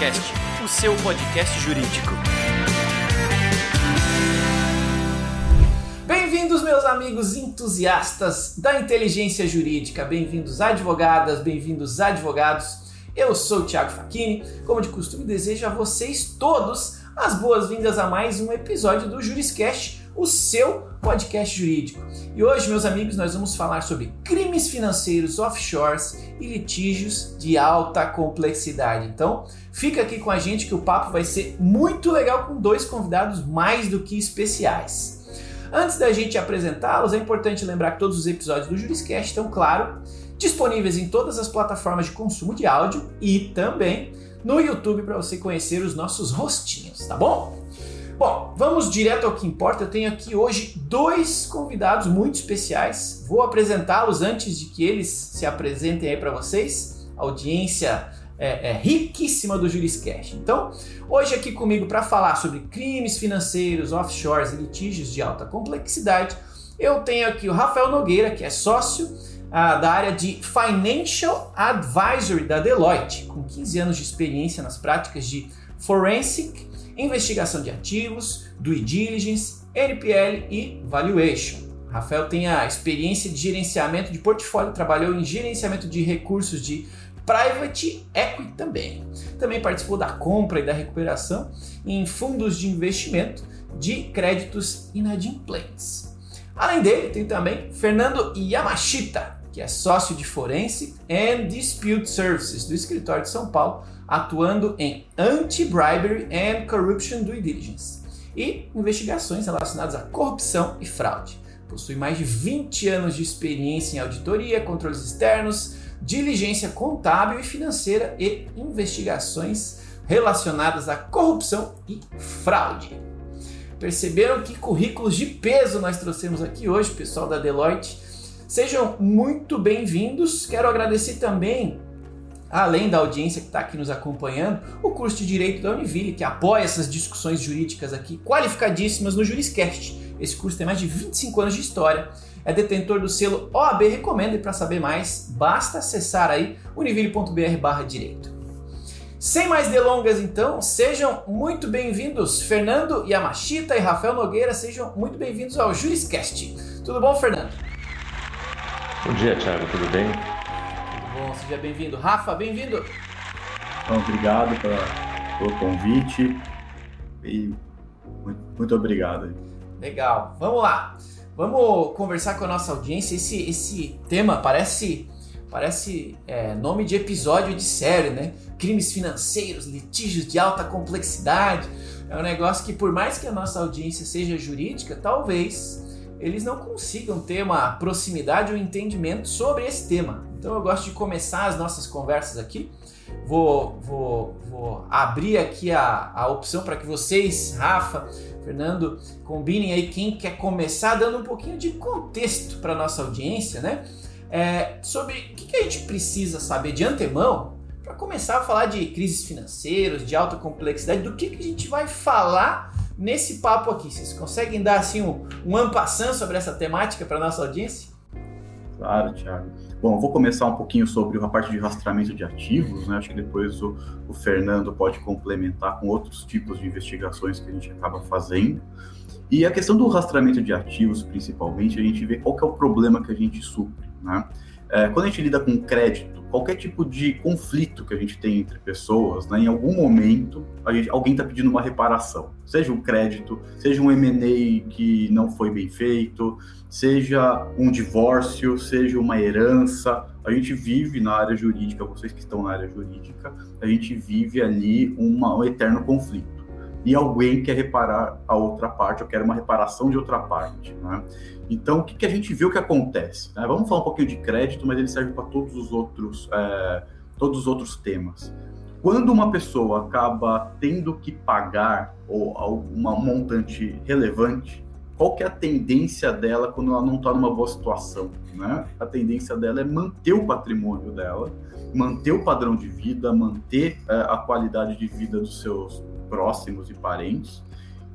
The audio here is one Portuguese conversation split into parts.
Juriscast, o seu podcast jurídico. Bem-vindos, meus amigos entusiastas da inteligência jurídica. Bem-vindos, advogadas, bem-vindos, advogados. Eu sou o Thiago Facchini. Como de costume, desejo a vocês todos as boas-vindas a mais um episódio do Juriscast, o seu podcast jurídico. E hoje, meus amigos, nós vamos falar sobre crimes financeiros offshores e litígios de alta complexidade. Então, fica aqui com a gente que o papo vai ser muito legal com dois convidados mais do que especiais. Antes da gente apresentá-los, é importante lembrar que todos os episódios do Juriscast estão, claro, disponíveis em todas as plataformas de consumo de áudio e também no YouTube para você conhecer os nossos rostinhos, tá bom? Bom, vamos direto ao que importa. Eu tenho aqui hoje dois convidados muito especiais. Vou apresentá-los antes de que eles se apresentem aí para vocês. A audiência é, é, riquíssima do Juriscast. Então, hoje aqui comigo para falar sobre crimes financeiros, offshores e litígios de alta complexidade, eu tenho aqui o Rafael Nogueira, que é sócio ah, da área de Financial Advisory da Deloitte, com 15 anos de experiência nas práticas de Forensic, investigação de ativos, due diligence, NPL e valuation. Rafael tem a experiência de gerenciamento de portfólio, trabalhou em gerenciamento de recursos de private equity também. Também participou da compra e da recuperação em fundos de investimento de créditos inadimplentes. Além dele, tem também Fernando Yamashita, que é sócio de Forensic and Dispute Services do escritório de São Paulo, atuando em Anti-Bribery and Corruption Due Diligence e investigações relacionadas à corrupção e fraude. Possui mais de 20 anos de experiência em auditoria, controles externos, diligência contábil e financeira e investigações relacionadas à corrupção e fraude. Perceberam que currículos de peso nós trouxemos aqui hoje, pessoal da Deloitte? Sejam muito bem-vindos. Quero agradecer também além da audiência que está aqui nos acompanhando, o curso de Direito da Univille, que apoia essas discussões jurídicas aqui qualificadíssimas no Juriscast. Esse curso tem mais de 25 anos de história, é detentor do selo OAB Recomenda e para saber mais, basta acessar aí univille.br direito. Sem mais delongas então, sejam muito bem-vindos Fernando Yamashita e Rafael Nogueira, sejam muito bem-vindos ao Juriscast. Tudo bom, Fernando? Bom dia, Thiago, tudo bem? Bom, seja bem-vindo. Rafa, bem-vindo. Então, obrigado pelo convite e muito, muito obrigado. Legal, vamos lá. Vamos conversar com a nossa audiência. Esse, esse tema parece parece é, nome de episódio de série, né? Crimes financeiros, litígios de alta complexidade. É um negócio que, por mais que a nossa audiência seja jurídica, talvez eles não consigam ter uma proximidade ou entendimento sobre esse tema. Então eu gosto de começar as nossas conversas aqui. Vou, vou, vou abrir aqui a, a opção para que vocês, Rafa, Fernando, combinem aí quem quer começar dando um pouquinho de contexto para nossa audiência, né? É, sobre o que, que a gente precisa saber de antemão para começar a falar de crises financeiras, de alta complexidade, do que, que a gente vai falar nesse papo aqui. Vocês conseguem dar assim um, um ampassão sobre essa temática para nossa audiência? Claro, Thiago. Bom, eu vou começar um pouquinho sobre a parte de rastreamento de ativos, né? Acho que depois o, o, Fernando pode complementar com outros tipos de investigações que a gente acaba fazendo. E a questão do rastreamento de ativos, principalmente, a gente vê qual é o problema que a gente supre, né? É, quando a gente lida com crédito, qualquer tipo de conflito que a gente tem entre pessoas, né, em algum momento gente, alguém está pedindo uma reparação, seja um crédito, seja um M&A que não foi bem feito, seja um divórcio, seja uma herança. A gente vive na área jurídica, vocês que estão na área jurídica, a gente vive ali uma, um eterno conflito e alguém quer reparar a outra parte, ou quer uma reparação de outra parte. Né? Então, o que, que, a gente viu que acontece? Né? Vamos falar um pouquinho de crédito, mas ele serve para todos os outros, é, todos os outros temas. Quando uma pessoa acaba tendo que pagar ou alguma montante relevante, qual que é a tendência dela quando ela não está numa boa situação? Né? A tendência dela é manter o patrimônio dela, manter o padrão de vida, manter é, a qualidade de vida dos seus próximos e parentes.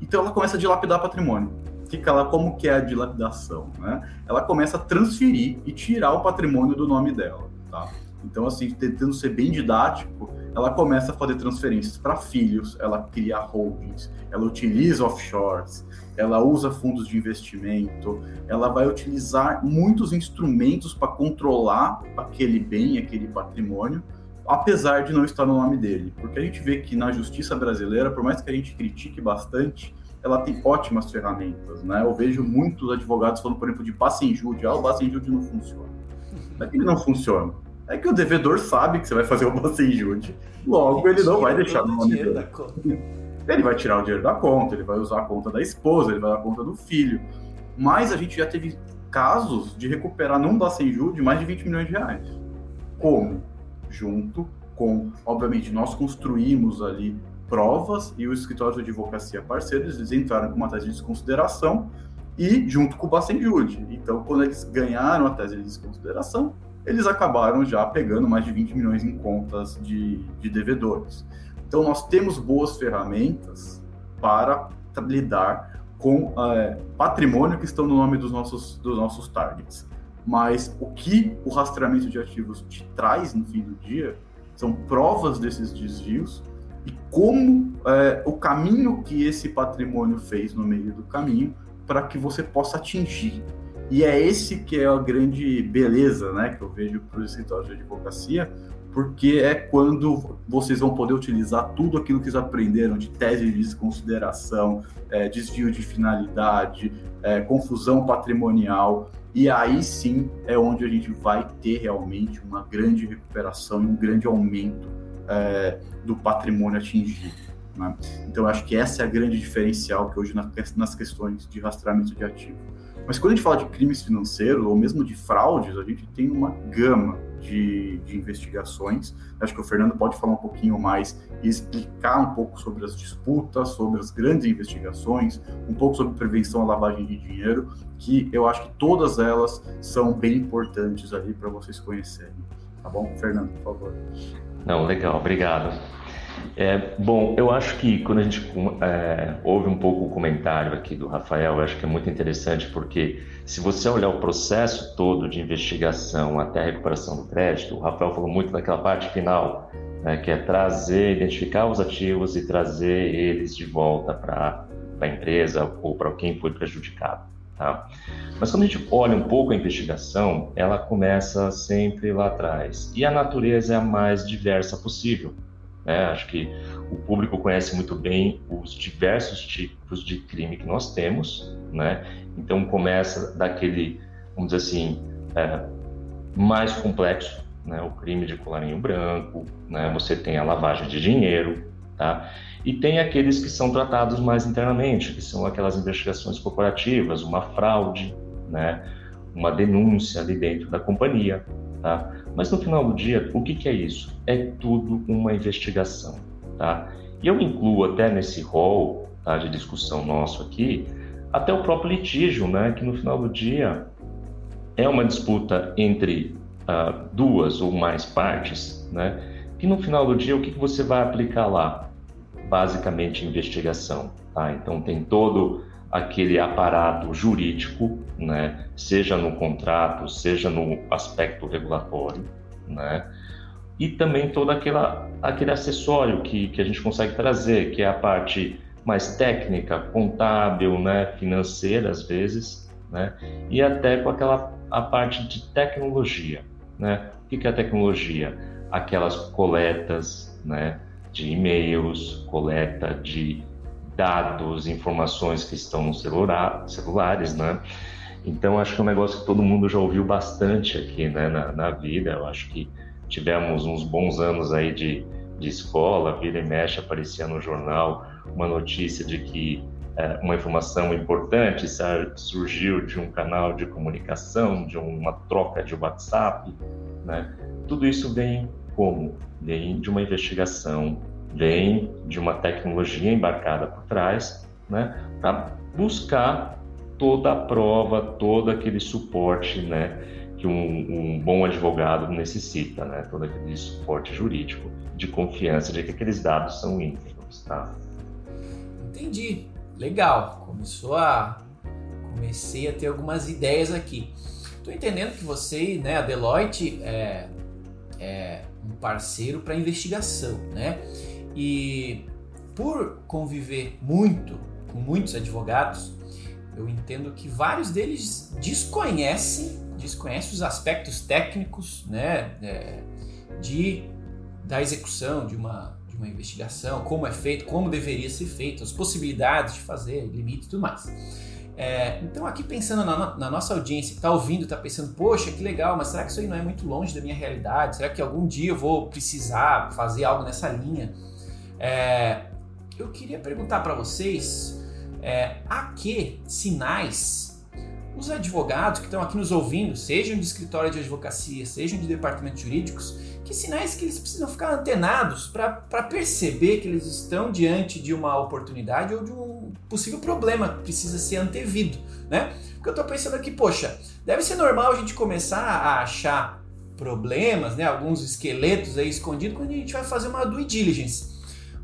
Então ela começa a dilapidar patrimônio. Fica lá como que é a dilapidação, né? Ela começa a transferir e tirar o patrimônio do nome dela, tá? Então assim, tentando ser bem didático, ela começa a fazer transferências para filhos, ela cria holdings, ela utiliza offshores, ela usa fundos de investimento, ela vai utilizar muitos instrumentos para controlar aquele bem, aquele patrimônio, apesar de não estar no nome dele. Porque a gente vê que na justiça brasileira, por mais que a gente critique bastante, ela tem ótimas ferramentas, né? Eu vejo muitos advogados falando, por exemplo, de passe ah, o passe não funciona. É que ele não funciona, é que o devedor sabe que você vai fazer o passe logo ele não vai deixar no nome dele. Ele vai tirar o dinheiro da conta, ele vai usar a conta da esposa, ele vai usar a conta do filho. Mas a gente já teve casos de recuperar num passe mais de 20 milhões de reais. Como? Junto com, obviamente, nós construímos ali provas e o escritório de advocacia parceiros, eles entraram com uma tese de desconsideração e junto com o Bacenjude. Então, quando eles ganharam a tese de desconsideração, eles acabaram já pegando mais de 20 milhões em contas de, de devedores. Então, nós temos boas ferramentas para lidar com é, patrimônio que estão no nome dos nossos, dos nossos targets. Mas o que o rastreamento de ativos te traz no fim do dia são provas desses desvios e como é, o caminho que esse patrimônio fez no meio do caminho para que você possa atingir. E é esse que é a grande beleza né, que eu vejo para os escritórios de advocacia, porque é quando vocês vão poder utilizar tudo aquilo que eles aprenderam de tese de desconsideração, é, desvio de finalidade, é, confusão patrimonial, e aí sim é onde a gente vai ter realmente uma grande recuperação e um grande aumento é, do patrimônio atingido. Né? Então, acho que essa é a grande diferencial que hoje nas questões de rastreamento de ativo. Mas quando a gente fala de crimes financeiros ou mesmo de fraudes, a gente tem uma gama de, de, investigações. Acho que o Fernando pode falar um pouquinho mais e explicar um pouco sobre as disputas, sobre as grandes investigações, um pouco sobre prevenção à lavagem de dinheiro, que eu acho que todas elas são bem importantes ali para vocês conhecerem. Tá bom? Fernando, por favor. Não, legal, obrigado. É, bom, eu acho que quando a gente é, ouve um pouco o comentário aqui do Rafael, eu acho que é muito interessante porque se você olhar o processo todo de investigação até a recuperação do crédito, o Rafael falou muito daquela parte final, né, que é trazer, identificar os ativos e trazer eles de volta para a empresa ou para quem foi prejudicado. Tá? Mas quando a gente olha um pouco a investigação, ela começa sempre lá atrás. E a natureza é a mais diversa possível. Né? Acho que o público conhece muito bem os diversos tipos de crime que nós temos. Né? Então começa daquele, vamos dizer assim, é, mais complexo, né? o crime de colarinho branco, né? você tem a lavagem de dinheiro, tá? E tem aqueles que são tratados mais internamente, que são aquelas investigações corporativas, uma fraude, né? uma denúncia ali dentro da companhia. Tá? Mas no final do dia, o que, que é isso? É tudo uma investigação. Tá? E eu incluo até nesse rol tá, de discussão nosso aqui, até o próprio litígio, né? que no final do dia é uma disputa entre uh, duas ou mais partes, né? que no final do dia o que, que você vai aplicar lá? Basicamente investigação. Tá? Então tem todo aquele aparato jurídico, né? seja no contrato, seja no aspecto regulatório, né? e também todo aquela, aquele acessório que, que a gente consegue trazer, que é a parte mais técnica, contábil, né? financeira às vezes, né? e até com aquela a parte de tecnologia. Né? O que é a tecnologia? Aquelas coletas, né? De e-mails, coleta de dados, informações que estão nos celular, celulares, né? Então, acho que é um negócio que todo mundo já ouviu bastante aqui, né, na, na vida. Eu acho que tivemos uns bons anos aí de, de escola, vira e mexe, aparecia no jornal uma notícia de que é, uma informação importante surgiu de um canal de comunicação, de uma troca de WhatsApp, né? Tudo isso vem como? Vem de uma investigação, vem de uma tecnologia embarcada por trás, né, para buscar toda a prova, todo aquele suporte, né, que um, um, bom advogado necessita, né, todo aquele suporte jurídico de confiança de que aqueles dados são íntegros, tá? Entendi, legal. Começou a comecei a ter algumas ideias aqui. Estou entendendo que você, né, a Deloitte, é, é, um parceiro para investigação, né? E por conviver muito com muitos advogados, eu entendo que vários deles desconhecem, desconhecem os aspectos técnicos, né, é, de da execução de uma de uma investigação, como é feito, como deveria ser feito, as possibilidades de fazer, limites e tudo mais. É, então, aqui pensando na, na nossa audiência que está ouvindo, está pensando, poxa, que legal, mas será que isso aí não é muito longe da minha realidade? Será que algum dia eu vou precisar fazer algo nessa linha? É, eu queria perguntar para vocês é, a que sinais os advogados que estão aqui nos ouvindo, sejam de escritório de advocacia, sejam de departamentos jurídicos, que sinais que eles precisam ficar antenados para perceber que eles estão diante de uma oportunidade ou de um possível problema que precisa ser antevido, né? Porque eu estou pensando aqui, poxa, deve ser normal a gente começar a achar problemas, né, alguns esqueletos aí escondidos quando a gente vai fazer uma due diligence.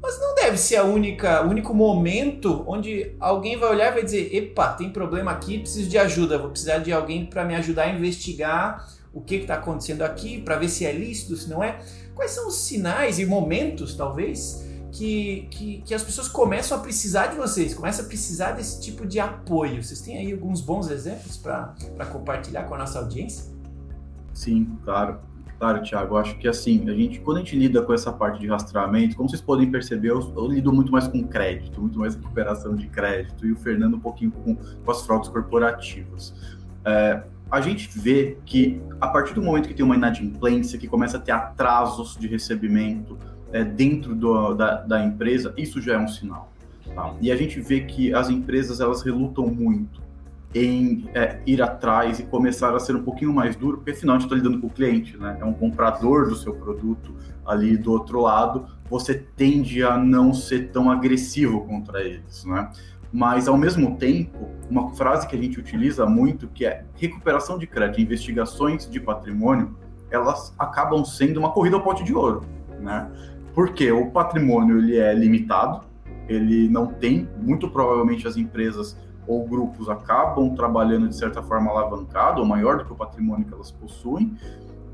Mas não deve ser a única, o único momento onde alguém vai olhar e vai dizer: "Epa, tem problema aqui, preciso de ajuda, vou precisar de alguém para me ajudar a investigar o que está acontecendo aqui, para ver se é lícito, se não é. Quais são os sinais e momentos, talvez, que, que, que, as pessoas começam a precisar de vocês, começam a precisar desse tipo de apoio? Vocês têm aí alguns bons exemplos para compartilhar com a nossa audiência? Sim, claro. Claro, Thiago, acho que assim, a gente, quando a gente lida com essa parte de rastreamento, como vocês podem perceber, eu, eu lido muito mais com crédito, muito mais recuperação de crédito, e o Fernando um pouquinho com, com as fraudes corporativas. É, a gente vê que a partir do momento que tem uma inadimplência, que começa a ter atrasos de recebimento é, dentro do, da, da, empresa, isso já é um sinal. Tá? E a gente vê que as empresas elas relutam muito em é, ir atrás e começar a ser um pouquinho mais duro, porque afinal a gente está lidando com o cliente, né? É um comprador do seu produto ali do outro lado, você tende a não ser tão agressivo contra eles, né? Mas, ao mesmo tempo, uma frase que a gente utiliza muito, que é recuperação de crédito, investigações de patrimônio, elas acabam sendo uma corrida ao pote de ouro, né? Porque o patrimônio ele é limitado, ele não tem, muito provavelmente as empresas ou grupos acabam trabalhando de certa forma alavancado, ou maior do que o patrimônio que elas possuem,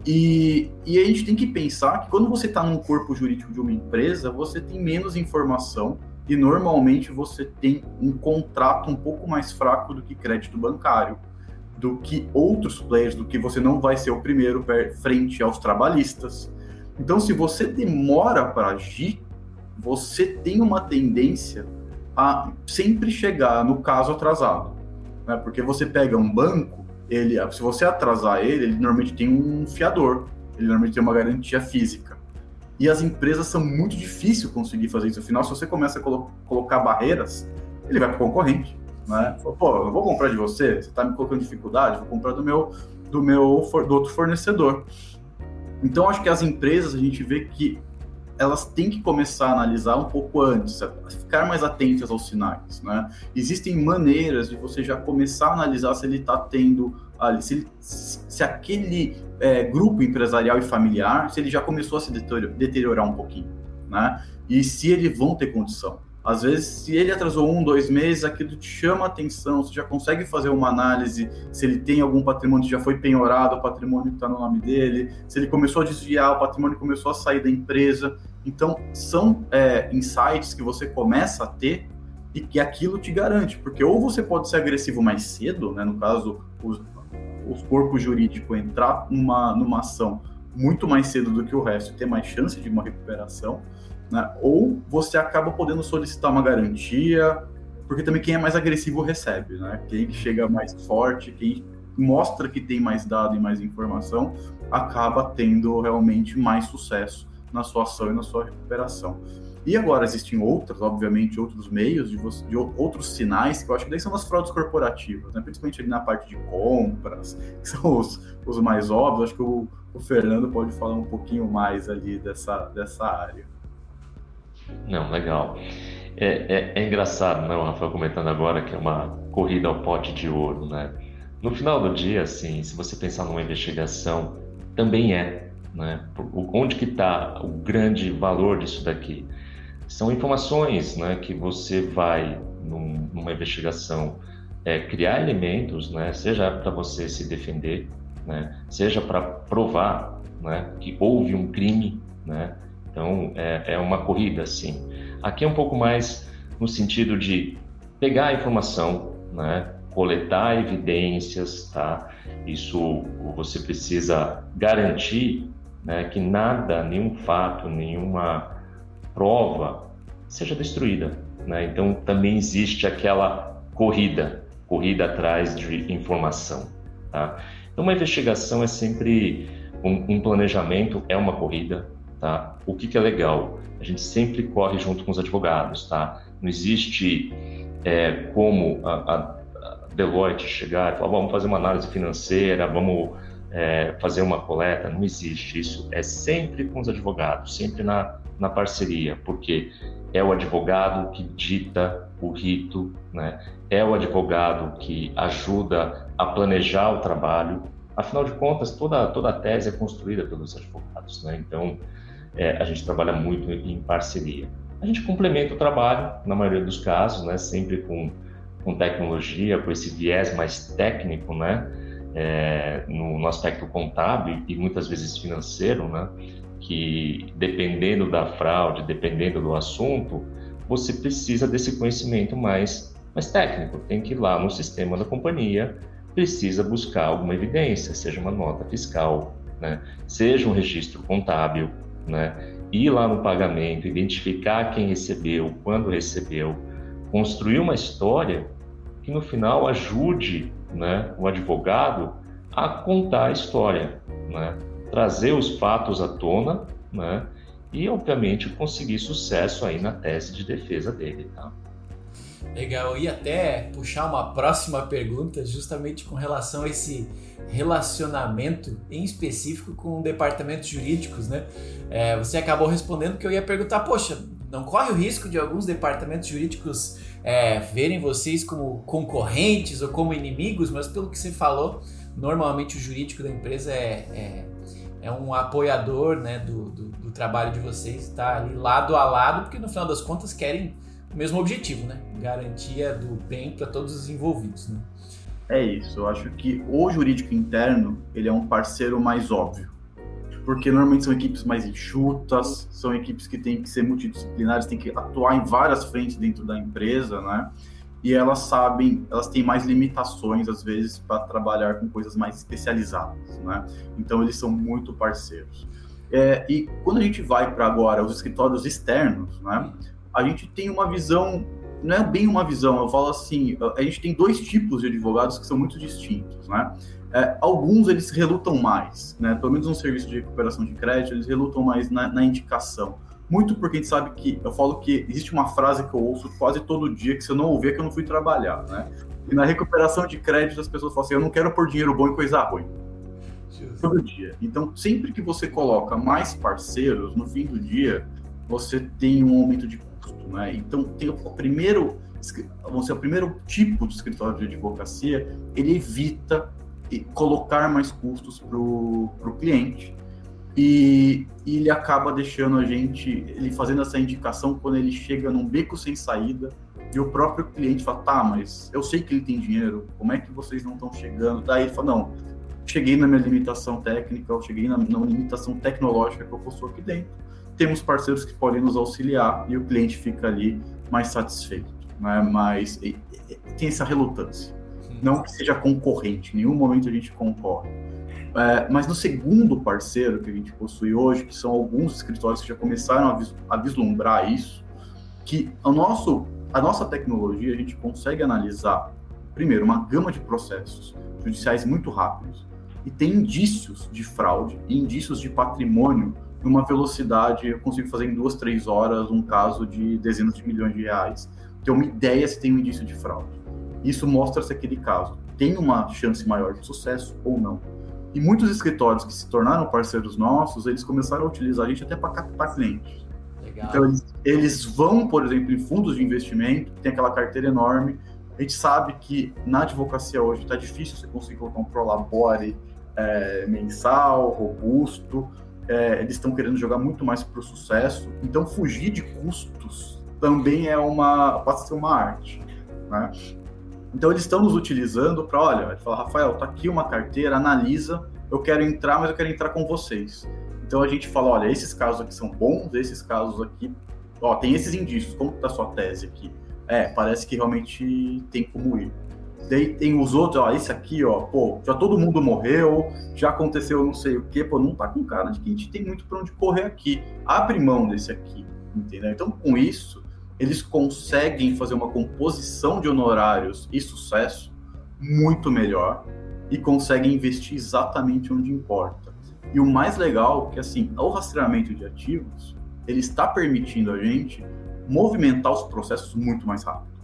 e, e a gente tem que pensar que quando você está num corpo jurídico de uma empresa, você tem menos informação e normalmente você tem um contrato um pouco mais fraco do que crédito bancário, do que outros players, do que você não vai ser o primeiro frente aos trabalhistas. Então, se você demora para agir, você tem uma tendência a sempre chegar no caso atrasado, né? Porque você pega um banco, ele, se você atrasar ele, ele normalmente tem um fiador, ele normalmente tem uma garantia física. E as empresas são muito difícil conseguir fazer isso. Afinal, se você começa a colo colocar barreiras, ele vai para o concorrente. Né? Pô, eu vou comprar de você, você está me colocando dificuldade, vou comprar do meu, do meu do outro fornecedor. Então, acho que as empresas, a gente vê que elas têm que começar a analisar um pouco antes, ficar mais atentas aos sinais. Né? Existem maneiras de você já começar a analisar se ele está tendo, se, ele, se aquele é, grupo empresarial e familiar, se ele já começou a se deteriorar um pouquinho, né? E se eles vão ter condição. Às vezes, se ele atrasou um, dois meses, aquilo te chama atenção, você já consegue fazer uma análise se ele tem algum patrimônio que já foi penhorado, o patrimônio que está no nome dele, se ele começou a desviar, o patrimônio começou a sair da empresa. Então, são é, insights que você começa a ter e que aquilo te garante, porque ou você pode ser agressivo mais cedo, né, no caso, os, os corpos jurídicos entrar numa, numa ação muito mais cedo do que o resto e ter mais chance de uma recuperação, né? ou você acaba podendo solicitar uma garantia, porque também quem é mais agressivo recebe, né? Quem chega mais forte, quem mostra que tem mais dado e mais informação, acaba tendo realmente mais sucesso na sua ação e na sua recuperação. E agora existem outras, obviamente, outros meios, de, de, outros sinais, que eu acho que daí são as fraudes corporativas, né? principalmente ali na parte de compras, que são os, os mais óbvios. Acho que o, o Fernando pode falar um pouquinho mais ali dessa, dessa área. Não, legal. É, é, é engraçado, né, o Rafael comentando agora que é uma corrida ao pote de ouro, né? No final do dia, assim, se você pensar numa investigação, também é, né? Onde que está o grande valor disso daqui? São informações né, que você vai, num, numa investigação, é, criar elementos, né, seja para você se defender, né, seja para provar né, que houve um crime, né? Então é, é uma corrida, sim. Aqui é um pouco mais no sentido de pegar a informação, né, coletar evidências, tá? Isso você precisa garantir, né, que nada, nenhum fato, nenhuma prova seja destruída, né? Então também existe aquela corrida, corrida atrás de informação, tá? Então uma investigação é sempre um, um planejamento, é uma corrida, tá? O que, que é legal? A gente sempre corre junto com os advogados, tá? Não existe é, como a, a, Deloitte chegar e falar, vamos fazer uma análise financeira, vamos é, fazer uma coleta. Não existe isso. É sempre com os advogados, sempre na, na parceria, porque é o advogado que dita o rito, né? é o advogado que ajuda a planejar o trabalho. Afinal de contas, toda, toda a tese é construída pelos advogados. Né? Então, é, a gente trabalha muito em parceria. A gente complementa o trabalho, na maioria dos casos, né, sempre com, com tecnologia, com esse viés mais técnico, né, é, no, no, aspecto contábil e muitas vezes financeiro, né, que dependendo da fraude, dependendo do assunto, você precisa desse conhecimento mais, mais técnico. Tem que ir lá no sistema da companhia, precisa buscar alguma evidência, seja uma nota fiscal, né, seja um registro contábil, né? Ir lá no pagamento, identificar quem recebeu, quando recebeu, construir uma história que no final ajude, né, o advogado a contar a história, né? Trazer os fatos à tona, né? E obviamente conseguir sucesso aí na tese de defesa dele, tá? Legal, ia até puxar uma próxima pergunta justamente com relação a esse relacionamento em específico com departamentos jurídicos, né? É, você acabou respondendo que eu ia perguntar, poxa, não corre o risco de alguns departamentos jurídicos é, verem vocês como concorrentes ou como inimigos, mas pelo que você falou, normalmente o jurídico da empresa é, é, é um apoiador né, do, do, do trabalho de vocês, está ali lado a lado, porque no final das contas querem o mesmo objetivo, né? Garantia do bem para todos os envolvidos, né? É isso. Eu acho que o jurídico interno ele é um parceiro mais óbvio, porque normalmente são equipes mais enxutas, são equipes que têm que ser multidisciplinares, têm que atuar em várias frentes dentro da empresa, né? E elas sabem, elas têm mais limitações às vezes para trabalhar com coisas mais especializadas, né? Então eles são muito parceiros. É, e quando a gente vai para agora os escritórios externos, né? A gente tem uma visão não é bem uma visão, eu falo assim, a gente tem dois tipos de advogados que são muito distintos, né? É, alguns eles relutam mais, né? Pelo menos no serviço de recuperação de crédito, eles relutam mais na, na, indicação. Muito porque a gente sabe que, eu falo que existe uma frase que eu ouço quase todo dia, que se eu não ouvir é que eu não fui trabalhar, né? E na recuperação de crédito as pessoas falam assim, eu não quero pôr dinheiro bom em coisa ruim. Todo dia. Então, sempre que você coloca mais parceiros, no fim do dia, você tem um aumento de né? Então, tem o primeiro, dizer, o primeiro tipo de escritório de advocacia, ele evita colocar mais custos para o cliente e, e, ele acaba deixando a gente, ele fazendo essa indicação quando ele chega num beco sem saída e o próprio cliente fala, tá, mas eu sei que ele tem dinheiro, como é que vocês não estão chegando? Daí ele fala, não, cheguei na minha limitação técnica, eu cheguei na, na limitação tecnológica que eu possuo aqui dentro temos parceiros que podem nos auxiliar e o cliente fica ali mais satisfeito, né? mas tem essa relutância. Não que seja concorrente, em nenhum momento a gente concorre. É, mas no segundo parceiro que a gente possui hoje, que são alguns escritórios que já começaram a, vis a vislumbrar isso, que o nosso, a nossa tecnologia a gente consegue analisar, primeiro, uma gama de processos judiciais muito rápidos e tem indícios de fraude e indícios de patrimônio numa velocidade, eu consigo fazer em duas, três horas um caso de dezenas de milhões de reais, ter uma ideia se tem um indício de fraude. Isso mostra se aquele caso tem uma chance maior de sucesso ou não. E muitos escritórios que se tornaram parceiros nossos, eles começaram a utilizar a gente até para captar clientes. Legal. Então, eles, eles vão, por exemplo, em fundos de investimento, que tem aquela carteira enorme. A gente sabe que na advocacia hoje está difícil você conseguir colocar um prolabore é, mensal, robusto, é, eles estão querendo jogar muito mais para o sucesso. Então, fugir de custos também é uma pode ser uma arte, né? Então, eles estão nos utilizando para, olha, falar, Rafael, tá aqui uma carteira, analisa eu quero entrar, mas eu quero entrar com vocês. Então a gente fala, olha, esses casos aqui são bons, esses casos aqui, ó, tem esses indícios, como está a sua tese aqui? É, parece que realmente tem como ir. Daí tem os outros, ó, esse aqui, ó, pô, já todo mundo morreu, já aconteceu não sei o quê, pô, não tá com cara de que a gente tem muito para onde correr aqui. Abre mão desse aqui, entendeu? Então, com isso, eles conseguem fazer uma composição de honorários e sucesso muito melhor e conseguem investir exatamente onde importa. E o mais legal é que, assim, o rastreamento de ativos, ele está permitindo a gente movimentar os processos muito mais rápido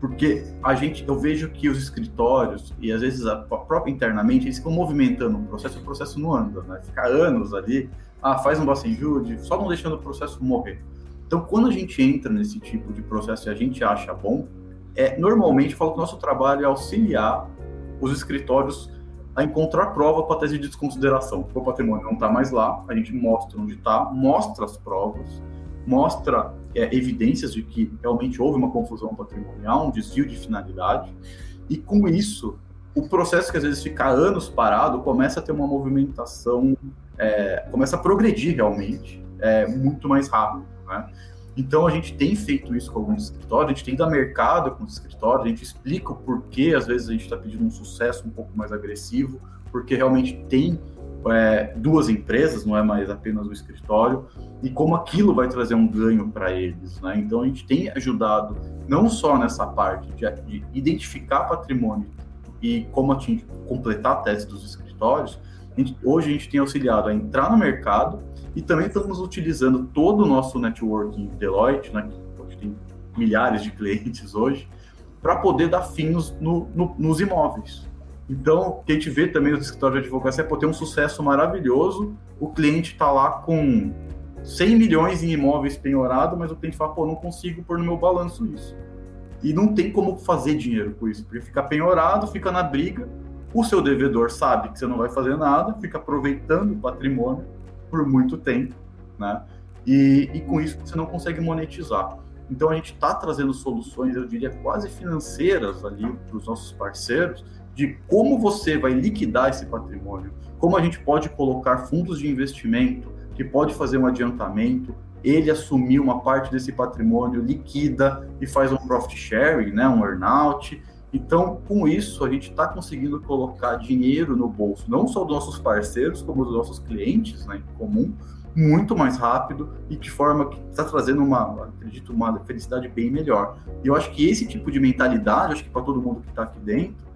porque a gente, eu vejo que os escritórios e às vezes a própria internamente eles ficam movimentando o processo, o processo não anda, né? Fica anos ali, ah, faz um Bacenjude, só não deixando o processo morrer. Então, quando a gente entra nesse tipo de processo e a gente acha bom, é normalmente falo que o nosso trabalho é auxiliar os escritórios a encontrar prova para tese de desconsideração. O patrimônio não está mais lá, a gente mostra onde está, mostra as provas, mostra é, evidências de que realmente houve uma confusão patrimonial, um desvio de finalidade, e com isso, o processo que às vezes fica anos parado começa a ter uma movimentação, é, começa a progredir realmente, é, muito mais rápido. Né? Então a gente tem feito isso com alguns escritórios, a gente tem dado mercado com os escritórios, a gente explica o porquê às vezes a gente está pedindo um sucesso um pouco mais agressivo, porque realmente tem é, duas empresas, não é mais apenas o escritório, e como aquilo vai trazer um ganho para eles. Né? Então, a gente tem ajudado não só nessa parte de, de identificar patrimônio e como atingir, completar a tese dos escritórios, a gente, hoje a gente tem auxiliado a entrar no mercado e também estamos utilizando todo o nosso networking Deloitte, né, que tem milhares de clientes hoje, para poder dar fins no, no, nos imóveis. Então, o que a gente vê também no escritório de advocacia é por ter um sucesso maravilhoso, o cliente está lá com 100 milhões em imóveis penhorados, mas o cliente fala, pô, não consigo pôr no meu balanço isso. E não tem como fazer dinheiro com isso, porque fica penhorado, fica na briga, o seu devedor sabe que você não vai fazer nada, fica aproveitando o patrimônio por muito tempo, né? E, e com isso você não consegue monetizar. Então a gente está trazendo soluções, eu diria, quase financeiras ali para os nossos parceiros, de como você vai liquidar esse patrimônio, como a gente pode colocar fundos de investimento que pode fazer um adiantamento, ele assumir uma parte desse patrimônio, liquida e faz um profit sharing, né, um earnout. Então, com isso, a gente está conseguindo colocar dinheiro no bolso, não só dos nossos parceiros, como dos nossos clientes né, em comum, muito mais rápido e de forma que está trazendo uma, acredito, uma felicidade bem melhor. E eu acho que esse tipo de mentalidade, acho que para todo mundo que está aqui dentro,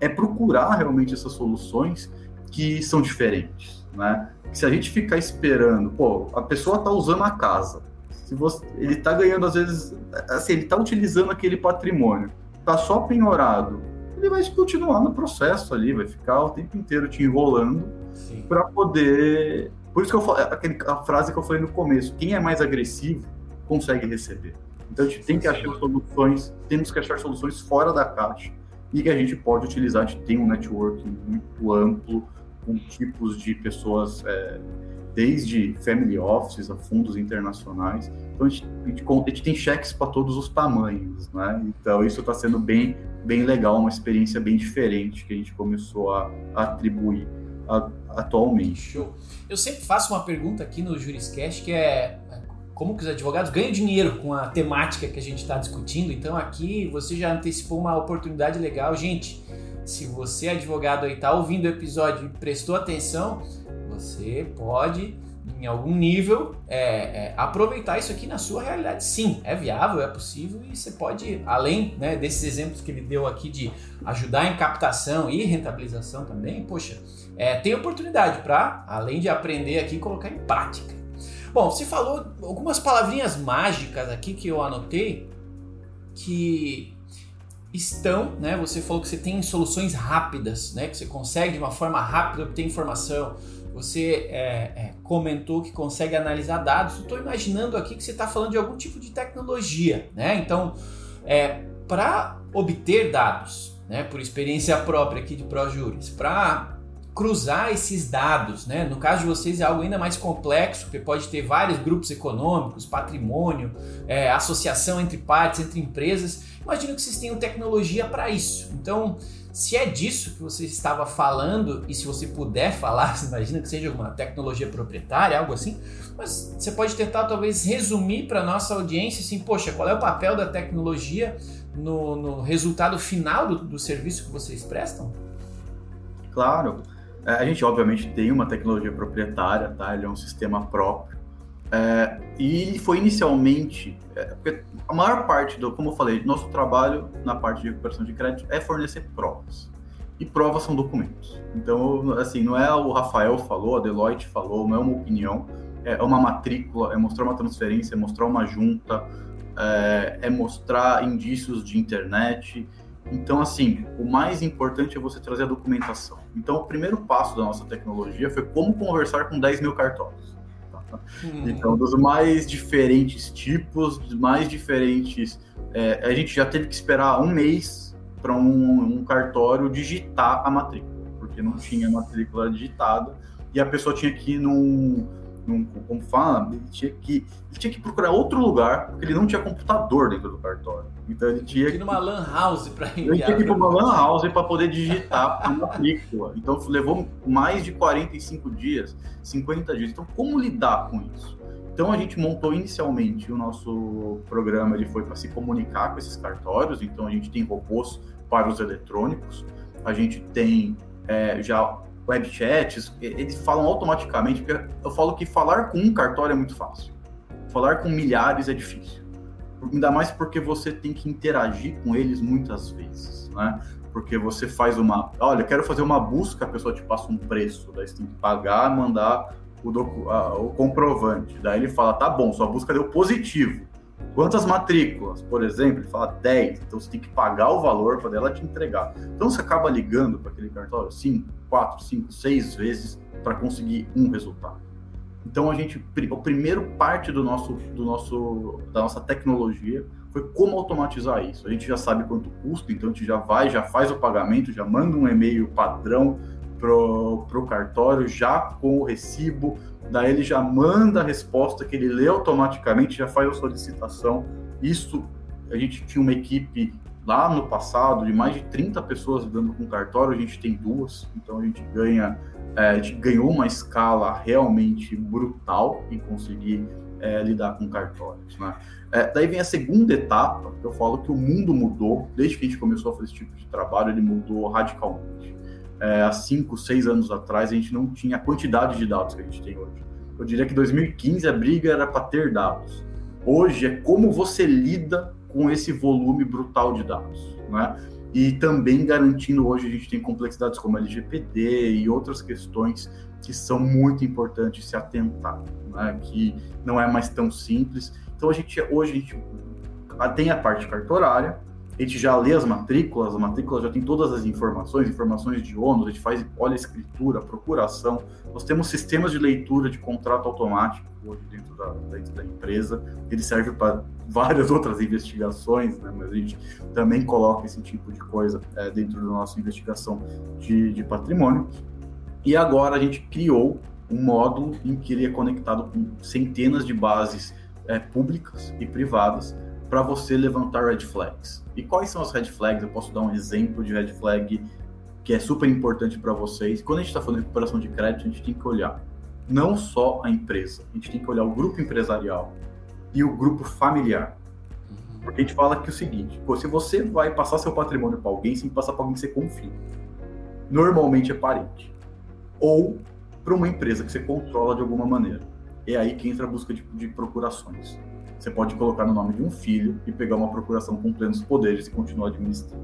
é procurar realmente essas soluções que são diferentes, né? Se a gente ficar esperando, pô, a pessoa está usando a casa, se você, ele está ganhando às vezes, assim, ele está utilizando aquele patrimônio, está só penhorado, ele vai continuar no processo ali, vai ficar o tempo inteiro te enrolando para poder. Por isso que eu falei, a frase que eu falei no começo: quem é mais agressivo consegue receber. Então a gente tem que achar soluções, temos que achar soluções fora da caixa e que a gente pode utilizar. A gente tem um network muito amplo, com tipos de pessoas, é, desde family offices a fundos internacionais. Então, a gente, a gente, a gente tem cheques para todos os tamanhos, né? Então, isso está sendo bem, bem legal, uma experiência bem diferente que a gente começou a, atribuir a, atualmente. Show. Eu sempre faço uma pergunta aqui no Juriscast que é como que os advogados ganham dinheiro com a temática que a gente está discutindo. Então aqui você já antecipou uma oportunidade legal. Gente, se você é advogado aí está ouvindo o episódio e prestou atenção, você pode em algum nível é, é, aproveitar isso aqui na sua realidade. Sim, é viável, é possível e você pode, além né, desses exemplos que ele deu aqui de ajudar em captação e rentabilização também, poxa, é, tem oportunidade para, além de aprender aqui, colocar em prática. Bom, você falou algumas palavrinhas mágicas aqui que eu anotei que estão, né? Você falou que você tem soluções rápidas, né? Que você consegue de uma forma rápida obter informação. Você é, é, comentou que consegue analisar dados. Estou imaginando aqui que você está falando de algum tipo de tecnologia, né? Então, é, para obter dados, né? Por experiência própria aqui de ProJuris, para cruzar esses dados, né? No caso de vocês é algo ainda mais complexo, porque pode ter vários grupos econômicos, patrimônio, é, associação entre partes, entre empresas. Imagino que vocês tenham tecnologia para isso. Então, se é disso que você estava falando, e se você puder falar, imagina que seja uma tecnologia proprietária, algo assim, mas você pode tentar talvez resumir para nossa audiência assim, poxa, qual é o papel da tecnologia no, no resultado final do, do serviço que vocês prestam? Claro. É, a gente, obviamente, tem uma tecnologia proprietária, tá? Ele é um sistema próprio. É, e foi inicialmente, é, porque a maior parte do, como eu falei, nosso trabalho na parte de recuperação de crédito é fornecer provas. E provas são documentos. Então, assim, não é o Rafael falou, a Deloitte falou, não é uma opinião, é uma matrícula, é mostrar uma transferência, é mostrar uma junta, é, é mostrar indícios de internet, então, assim, o mais importante é você trazer a documentação. Então, o primeiro passo da nossa tecnologia foi como conversar com 10 mil cartórios. Hum. Então, dos mais diferentes tipos, dos mais diferentes. É, a gente já teve que esperar um mês para um, um cartório digitar a matrícula, porque não tinha matrícula digitada e a pessoa tinha que ir num num, como fala, ele tinha, que, ele tinha que procurar outro lugar, porque ele não tinha computador dentro do cartório. Então ele tinha que. ir numa lan house para enviar. Ele tinha que ir para uma lan house para poder digitar a matrícula. Então levou mais de 45 dias, 50 dias. Então, como lidar com isso? Então a gente montou inicialmente o nosso programa, ele foi para se comunicar com esses cartórios, então a gente tem robôs para os eletrônicos, a gente tem é, já web chats, eles falam automaticamente, porque eu falo que falar com um cartório é muito fácil. Falar com milhares é difícil. Ainda mais porque você tem que interagir com eles muitas vezes, né? Porque você faz uma, olha, quero fazer uma busca, a pessoa te passa um preço, daí você tem que pagar, mandar o, docu, o comprovante. Daí ele fala, tá bom, sua busca deu positivo. Quantas matrículas? Por exemplo, ele fala 10, então você tem que pagar o valor para ela te entregar. Então você acaba ligando para aquele cartório 5, 4, 5, 6 vezes para conseguir um resultado. Então a gente, o primeiro parte do nosso, do nosso, da nossa tecnologia foi como automatizar isso. A gente já sabe quanto custa, então a gente já vai, já faz o pagamento, já manda um e-mail padrão pro, pro cartório, já com o recibo, daí ele já manda a resposta que ele lê automaticamente, já faz a solicitação. Isso, a gente tinha uma equipe lá no passado de mais de 30 pessoas lidando com cartório, a gente tem duas, então a gente ganha, é, a gente ganhou uma escala realmente brutal em conseguir é, lidar com cartórios. Né? É, daí vem a segunda etapa, que eu falo que o mundo mudou, desde que a gente começou a fazer esse tipo de trabalho, ele mudou radicalmente é, há cinco, seis anos atrás, a gente não tinha a quantidade de dados que a gente tem hoje. Eu diria que 2015 a briga era para ter dados. Hoje é como você lida com esse volume brutal de dados, né? E também garantindo hoje a gente tem complexidades como LGPD e outras questões que são muito importantes se atentar, né? Que não é mais tão simples. Então a gente hoje a gente tem a parte cartorária, a gente já lê as matrículas, a matrícula já tem todas as informações, informações de ônus, a gente faz, olha a escritura, procuração. Nós temos sistemas de leitura de contrato automático hoje dentro da, dentro da empresa. Ele serve para várias outras investigações, né? mas a gente também coloca esse tipo de coisa é, dentro da nossa investigação de, de patrimônio. E agora a gente criou um módulo em que ele é conectado com centenas de bases é, públicas e privadas para você levantar red flags. E quais são as red flags? Eu posso dar um exemplo de red flag que é super importante para vocês. Quando a gente está falando de recuperação de crédito, a gente tem que olhar não só a empresa, a gente tem que olhar o grupo empresarial e o grupo familiar. Porque a gente fala que é o seguinte: se você vai passar seu patrimônio para alguém, você tem que passar para alguém que você confia. Normalmente é parente. Ou para uma empresa que você controla de alguma maneira. É aí que entra a busca de, de procurações. Você pode colocar no nome de um filho e pegar uma procuração com plenos poderes e continuar administrando.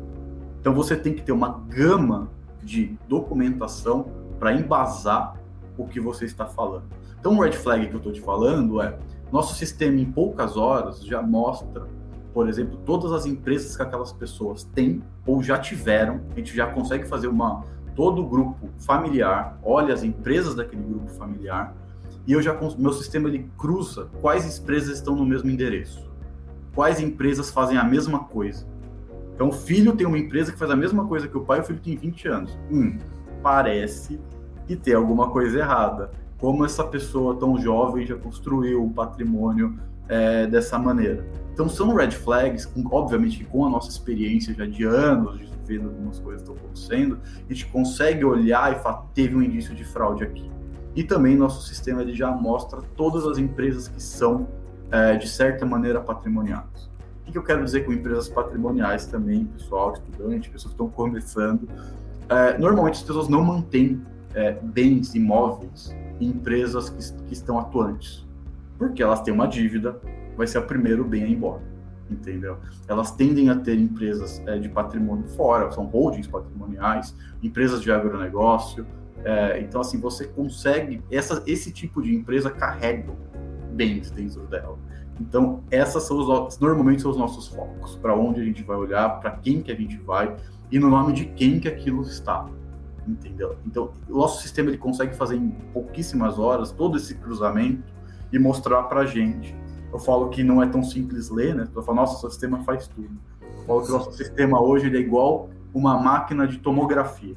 Então você tem que ter uma gama de documentação para embasar o que você está falando. Então, o red flag que eu estou te falando é: nosso sistema, em poucas horas, já mostra, por exemplo, todas as empresas que aquelas pessoas têm ou já tiveram. A gente já consegue fazer uma. Todo o grupo familiar, olha as empresas daquele grupo familiar, e eu já meu sistema ele cruza quais empresas estão no mesmo endereço, quais empresas fazem a mesma coisa. Então, o filho tem uma empresa que faz a mesma coisa que o pai, o filho tem 20 anos. Hum, parece e ter alguma coisa errada. Como essa pessoa tão jovem já construiu um patrimônio é, dessa maneira. Então são red flags, com, obviamente com a nossa experiência já de anos, de vendo algumas coisas estão acontecendo, a gente consegue olhar e falar, teve um indício de fraude aqui. E também nosso sistema ele já mostra todas as empresas que são, é, de certa maneira, patrimoniais. O que eu quero dizer com empresas patrimoniais também, pessoal, estudante, pessoas que estão começando? É, normalmente as pessoas não mantêm é, bens imóveis em empresas que, que estão atuantes, porque elas têm uma dívida, vai ser o primeiro bem a ir embora, entendeu? Elas tendem a ter empresas é, de patrimônio fora, são holdings patrimoniais, empresas de agronegócio, é, então assim, você consegue, essa, esse tipo de empresa carrega bens dentro dela. Então, essas são os normalmente são os nossos focos, para onde a gente vai olhar, para quem que a gente vai e no nome de quem que aquilo está. Entendeu? Então, o nosso sistema ele consegue fazer em pouquíssimas horas todo esse cruzamento e mostrar para a gente. Eu falo que não é tão simples ler, né? Eu falo, nossa, o sistema faz tudo. Eu falo que o nosso sistema hoje ele é igual uma máquina de tomografia.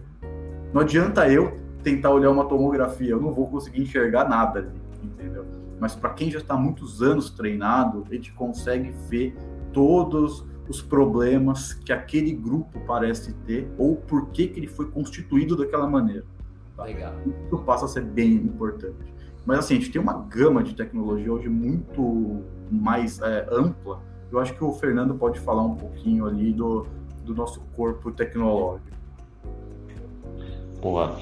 Não adianta eu tentar olhar uma tomografia, eu não vou conseguir enxergar nada ali, entendeu? mas para quem já está há muitos anos treinado, a gente consegue ver todos os problemas que aquele grupo parece ter ou por que, que ele foi constituído daquela maneira. Tá? Legal. Isso passa a ser bem importante. Mas assim, a gente tem uma gama de tecnologia hoje muito mais é, ampla. Eu acho que o Fernando pode falar um pouquinho ali do, do nosso corpo tecnológico. Boa.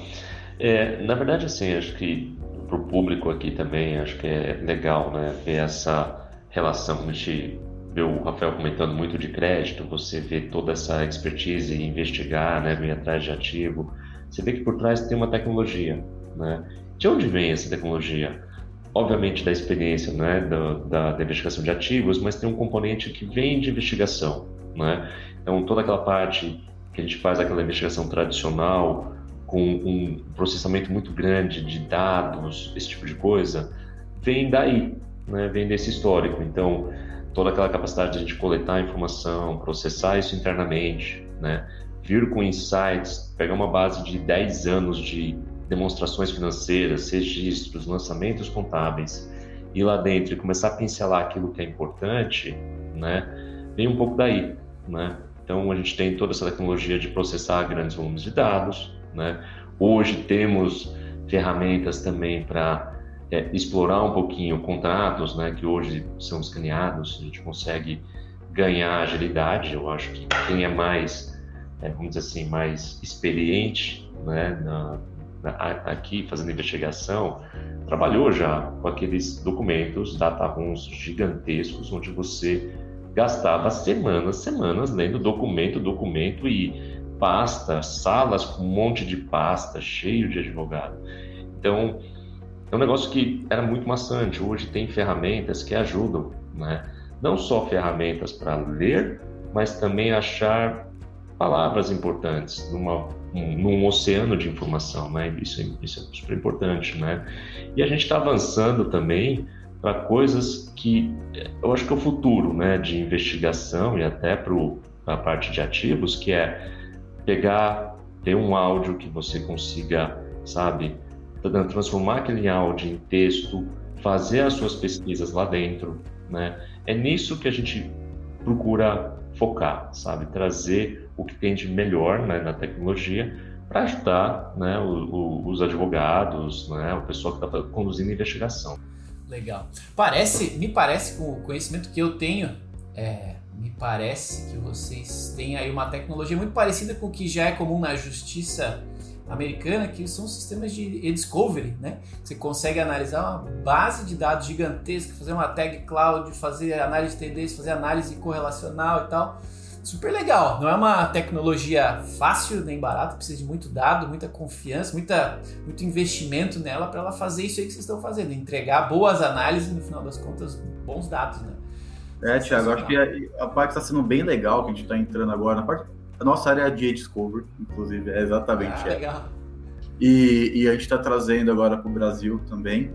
É, na verdade, assim, acho que para o público aqui também, acho que é legal né, ver essa relação. A gente vê o Rafael comentando muito de crédito, você vê toda essa expertise em investigar, né, vir atrás de ativo. Você vê que por trás tem uma tecnologia. Né? De onde vem essa tecnologia? Obviamente da experiência né, da, da, da investigação de ativos, mas tem um componente que vem de investigação. Né? Então, toda aquela parte que a gente faz aquela investigação tradicional, com um processamento muito grande de dados, esse tipo de coisa, vem daí, né? vem desse histórico. Então, toda aquela capacidade de a gente coletar informação, processar isso internamente, né? vir com insights, pegar uma base de 10 anos de demonstrações financeiras, registros, lançamentos contábeis, ir lá dentro e começar a pincelar aquilo que é importante, né? vem um pouco daí. Né? Então, a gente tem toda essa tecnologia de processar grandes volumes de dados, né? Hoje temos ferramentas também para é, explorar um pouquinho contratos, né, que hoje são escaneados, a gente consegue ganhar agilidade. Eu acho que quem é mais, é, vamos dizer assim, mais experiente né, na, na, aqui fazendo investigação, trabalhou já com aqueles documentos, data rooms gigantescos, onde você gastava semanas, semanas lendo documento, documento e pasta, salas com um monte de pasta, cheio de advogado. Então, é um negócio que era muito maçante. Hoje tem ferramentas que ajudam, né? Não só ferramentas para ler, mas também achar palavras importantes numa, um, num oceano de informação, né? Isso, é, isso é super importante, né? E a gente está avançando também para coisas que eu acho que é o futuro, né? De investigação e até para a parte de ativos, que é pegar, ter um áudio que você consiga, sabe, transformar aquele áudio em texto, fazer as suas pesquisas lá dentro, né? É nisso que a gente procura focar, sabe, trazer o que tem de melhor né, na tecnologia para ajudar né, o, o, os advogados, né, o pessoal que está conduzindo a investigação. Legal. Parece, me parece com o conhecimento que eu tenho, é, me parece que vocês têm aí uma tecnologia muito parecida com o que já é comum na justiça americana, que são sistemas de e-discovery, né? Você consegue analisar uma base de dados gigantesca, fazer uma tag cloud, fazer análise de tendência, fazer análise correlacional e tal. Super legal. Não é uma tecnologia fácil nem barata, precisa de muito dado, muita confiança, muita, muito investimento nela para ela fazer isso aí que vocês estão fazendo, entregar boas análises no final das contas, bons dados, né? É, Thiago, acho que a, a parte está sendo bem legal que a gente está entrando agora na parte. A nossa área é de Discovery, inclusive, é exatamente. Ah. E, e, a gente está trazendo agora para o Brasil também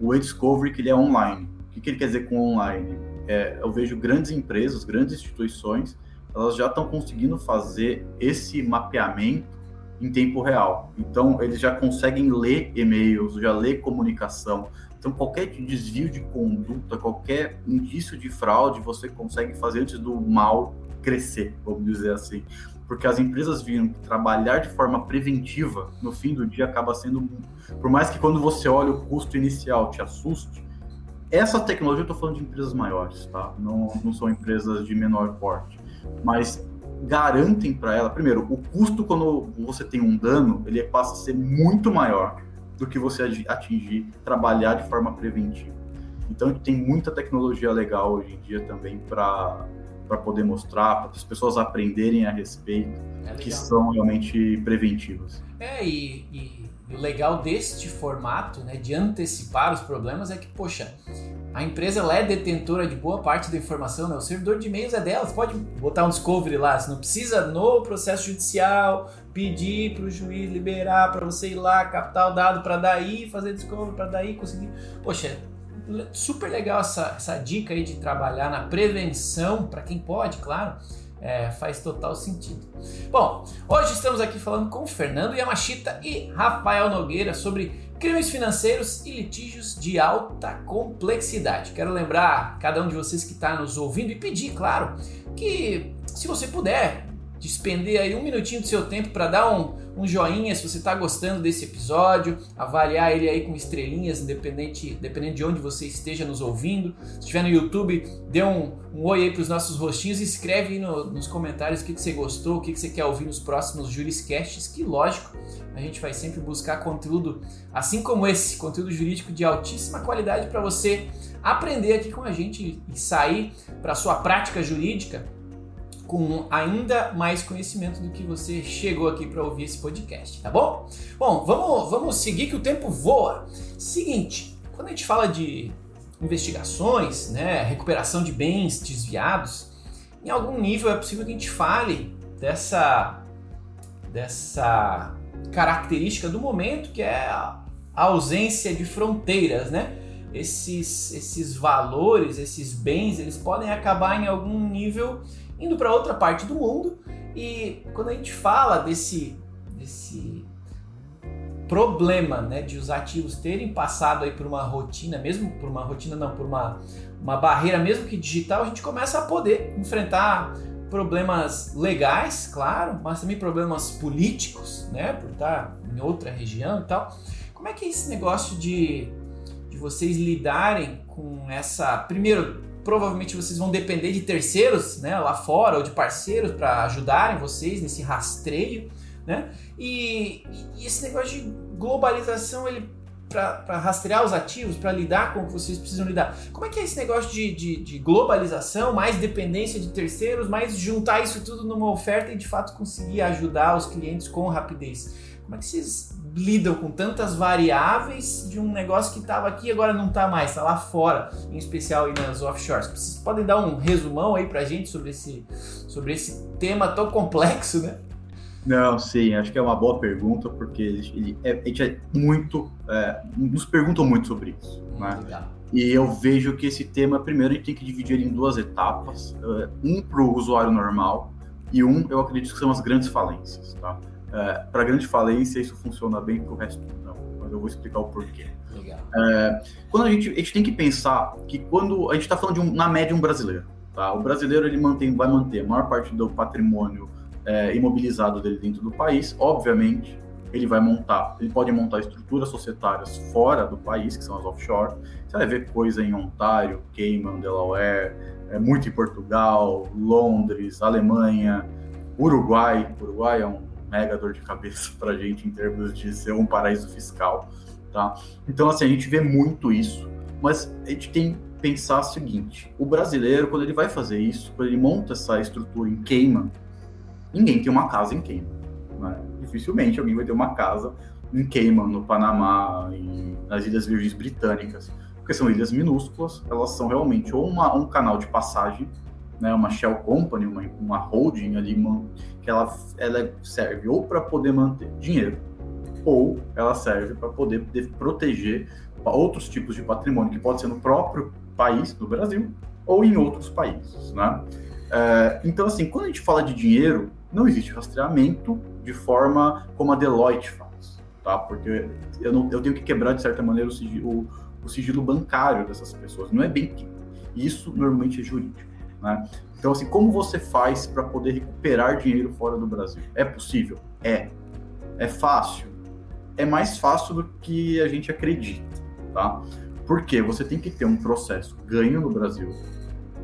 o e-discovery, que ele é online. O que, que ele quer dizer com online? É, eu vejo grandes empresas, grandes instituições, elas já estão conseguindo fazer esse mapeamento em tempo real. Então, eles já conseguem ler e-mails, já ler comunicação. Então, qualquer desvio de conduta, qualquer indício de fraude, você consegue fazer antes do mal crescer, vamos dizer assim. Porque as empresas viram que trabalhar de forma preventiva, no fim do dia, acaba sendo. Por mais que quando você olha o custo inicial te assuste, essa tecnologia, eu estou falando de empresas maiores, tá? Não, não são empresas de menor porte. Mas garantem para ela, primeiro, o custo quando você tem um dano, ele passa a ser muito maior do que você atingir, trabalhar de forma preventiva. Então, tem muita tecnologia legal hoje em dia também para poder mostrar, para as pessoas aprenderem a respeito, é que são realmente preventivas. É, e, e e o legal deste formato, né, de antecipar os problemas, é que, poxa, a empresa ela é detentora de boa parte da informação, né? o servidor de e-mails é dela, você pode botar um discovery lá, você não precisa no processo judicial pedir para o juiz liberar para você ir lá captar o dado para daí fazer discovery, para daí conseguir. Poxa, super legal essa, essa dica aí de trabalhar na prevenção, para quem pode, claro é, faz total sentido. Bom, hoje estamos aqui falando com Fernando Yamashita e Rafael Nogueira sobre crimes financeiros e litígios de alta complexidade. Quero lembrar cada um de vocês que está nos ouvindo e pedir, claro, que se você puder, despender aí um minutinho do seu tempo para dar um, um joinha se você está gostando desse episódio, avaliar ele aí com estrelinhas, independente, dependendo de onde você esteja nos ouvindo. Se estiver no YouTube, dê um, um oi aí para os nossos rostinhos e escreve aí no, nos comentários o que, que você gostou, o que, que você quer ouvir nos próximos Juriscasts, que lógico, a gente vai sempre buscar conteúdo assim como esse, conteúdo jurídico de altíssima qualidade para você aprender aqui com a gente e sair para sua prática jurídica com ainda mais conhecimento do que você chegou aqui para ouvir esse podcast, tá bom? Bom, vamos, vamos seguir que o tempo voa. Seguinte, quando a gente fala de investigações, né, recuperação de bens desviados, em algum nível é possível que a gente fale dessa dessa característica do momento que é a ausência de fronteiras, né? Esses, esses valores, esses bens, eles podem acabar em algum nível indo para outra parte do mundo. E quando a gente fala desse, desse problema né, de os ativos terem passado aí por uma rotina, mesmo por uma rotina não, por uma, uma barreira mesmo que digital, a gente começa a poder enfrentar problemas legais, claro, mas também problemas políticos, né, por estar em outra região e tal. Como é que é esse negócio de, de vocês lidarem com essa, primeiro, provavelmente vocês vão depender de terceiros né, lá fora ou de parceiros para ajudarem vocês nesse rastreio. Né? E, e esse negócio de globalização, ele para rastrear os ativos, para lidar com o que vocês precisam lidar. Como é que é esse negócio de, de, de, globalização, mais dependência de terceiros, mais juntar isso tudo numa oferta e de fato conseguir ajudar os clientes com rapidez? Como é que vocês lidam com tantas variáveis de um negócio que estava aqui e agora não está mais, está lá fora, em especial aí nas offshores. Vocês podem dar um resumão aí para a gente sobre esse, sobre esse tema tão complexo, né? Não, sim, acho que é uma boa pergunta, porque ele, é, a gente é muito. É, nos perguntam muito sobre isso. Né? Legal. E eu vejo que esse tema, primeiro, a gente tem que dividir em duas etapas: é, um para o usuário normal, e um, eu acredito que são as grandes falências. Tá? É, para grande falência, isso funciona bem, para o resto não. Mas eu vou explicar o porquê. É, quando a gente, a gente tem que pensar que quando a gente está falando de um, na média um brasileiro, tá? O brasileiro ele mantém, vai manter a maior parte do patrimônio é, imobilizado dele dentro do país. Obviamente, ele vai montar, ele pode montar estruturas societárias fora do país, que são as offshore. Você vai ver coisa em Ontário, Cayman, Delaware, é, muito em Portugal, Londres, Alemanha, Uruguai. Uruguai é um mega dor de cabeça para a gente em termos de ser um paraíso fiscal, tá? Então, assim, a gente vê muito isso, mas a gente tem que pensar o seguinte, o brasileiro, quando ele vai fazer isso, quando ele monta essa estrutura em Cayman, ninguém tem uma casa em Cayman, né? Dificilmente alguém vai ter uma casa em Cayman, no Panamá, em, nas Ilhas Virgens Britânicas, porque são ilhas minúsculas, elas são realmente ou uma, um canal de passagem né, uma shell company, uma, uma holding ali, uma, que ela, ela serve ou para poder manter dinheiro, ou ela serve para poder proteger outros tipos de patrimônio, que pode ser no próprio país, no Brasil, ou em outros países, né? É, então, assim, quando a gente fala de dinheiro, não existe rastreamento de forma como a Deloitte faz, tá? Porque eu, não, eu tenho que quebrar, de certa maneira, o sigilo, o, o sigilo bancário dessas pessoas. Não é bem que isso normalmente é jurídico, né? Então, assim, como você faz para poder recuperar dinheiro fora do Brasil? É possível? É. É fácil? É mais fácil do que a gente acredita, tá? Porque você tem que ter um processo ganho no Brasil,